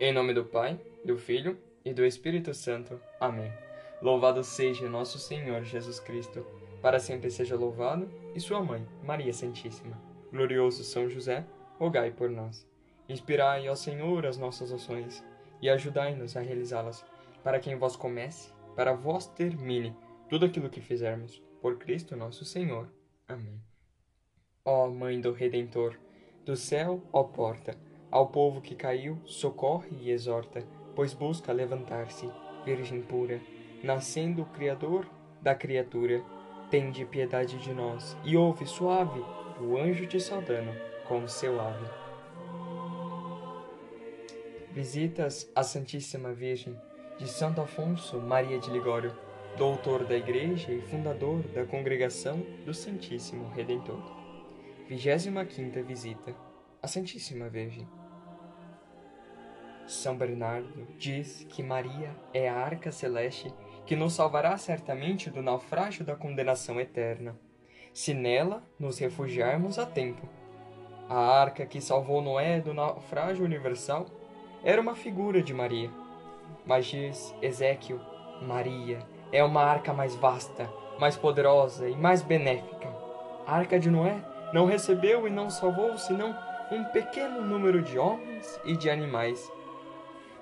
Em nome do Pai, do Filho e do Espírito Santo. Amém. Louvado seja nosso Senhor Jesus Cristo, para sempre seja louvado, e sua mãe, Maria Santíssima. Glorioso São José, rogai por nós. Inspirai, ó Senhor, as nossas ações, e ajudai-nos a realizá-las, para que em vós comece, para vós termine tudo aquilo que fizermos. Por Cristo nosso Senhor. Amém. Ó Mãe do Redentor, do céu, ó porta, ao povo que caiu, socorre e exorta, pois busca levantar-se, Virgem pura, nascendo o Criador da criatura. Tende piedade de nós e ouve suave o anjo te saudando com seu ave. Visitas à Santíssima Virgem de Santo Afonso Maria de Ligório, doutor da Igreja e fundador da Congregação do Santíssimo Redentor. 25 quinta visita à Santíssima Virgem. São Bernardo diz que Maria é a arca celeste que nos salvará certamente do naufrágio da condenação eterna, se nela nos refugiarmos a tempo. A arca que salvou Noé do naufrágio universal era uma figura de Maria. Mas diz Ezequiel, Maria é uma arca mais vasta, mais poderosa e mais benéfica. A arca de Noé não recebeu e não salvou senão um pequeno número de homens e de animais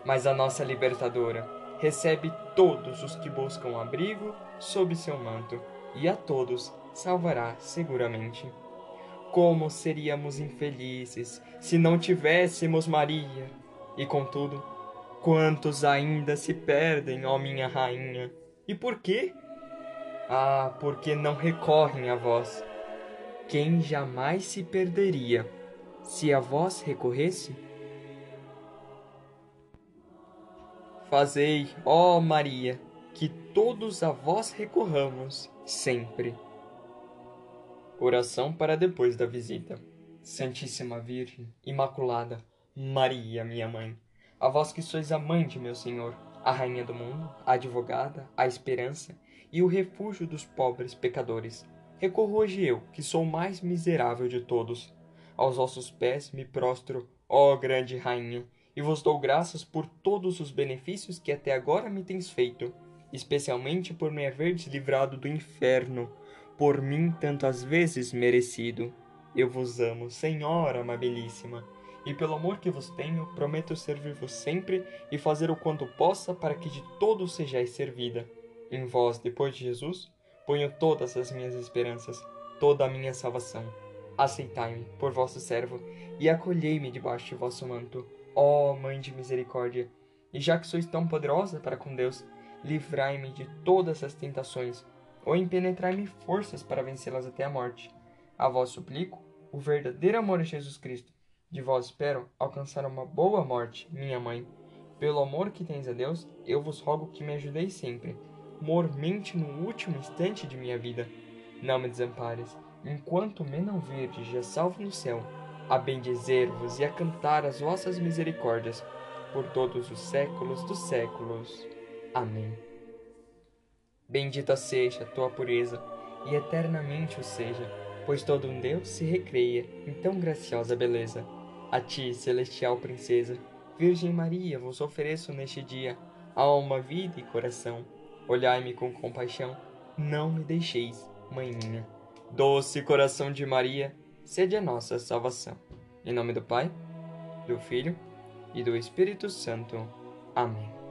mas a nossa libertadora recebe todos os que buscam abrigo sob seu manto, e a todos salvará seguramente. Como seríamos infelizes se não tivéssemos Maria? E contudo, quantos ainda se perdem, ó minha rainha? E por quê? Ah, porque não recorrem a vós. Quem jamais se perderia se a vós recorresse? Fazei, ó Maria, que todos a vós recorramos sempre. Oração para depois da visita. Santíssima Virgem, Imaculada, Maria, minha mãe, a vós que sois a mãe de meu Senhor, a rainha do mundo, a advogada, a esperança e o refúgio dos pobres pecadores, recorro hoje eu, que sou o mais miserável de todos. Aos vossos pés me prostro, ó grande rainha, e vos dou graças por todos os benefícios que até agora me tens feito, especialmente por me haveres livrado do inferno, por mim tantas vezes merecido. Eu vos amo, Senhora amabilíssima, e pelo amor que vos tenho, prometo servir-vos sempre e fazer o quanto possa para que de todos sejais servida. Em vós, depois de Jesus, ponho todas as minhas esperanças, toda a minha salvação. Aceitai-me por vosso servo e acolhei-me debaixo de vosso manto Ó oh, Mãe de Misericórdia, e já que sois tão poderosa para com Deus, livrai-me de todas as tentações, ou impenetrai-me forças para vencê-las até a morte. A vós suplico o verdadeiro amor a Jesus Cristo. De vós espero alcançar uma boa morte, minha mãe. Pelo amor que tens a Deus, eu vos rogo que me ajudeis sempre, mormente no último instante de minha vida. Não me desampares, enquanto me não virdes já salvo no céu a bendizer-vos e a cantar as vossas misericórdias por todos os séculos dos séculos. Amém. Bendita seja a tua pureza, e eternamente o seja, pois todo um Deus se recreia em tão graciosa beleza. A ti, celestial princesa, Virgem Maria, vos ofereço neste dia alma, vida e coração. Olhai-me com compaixão, não me deixeis, Mãe minha. Doce coração de Maria, sede a nossa salvação. Em nome do Pai, do Filho e do Espírito Santo. Amém.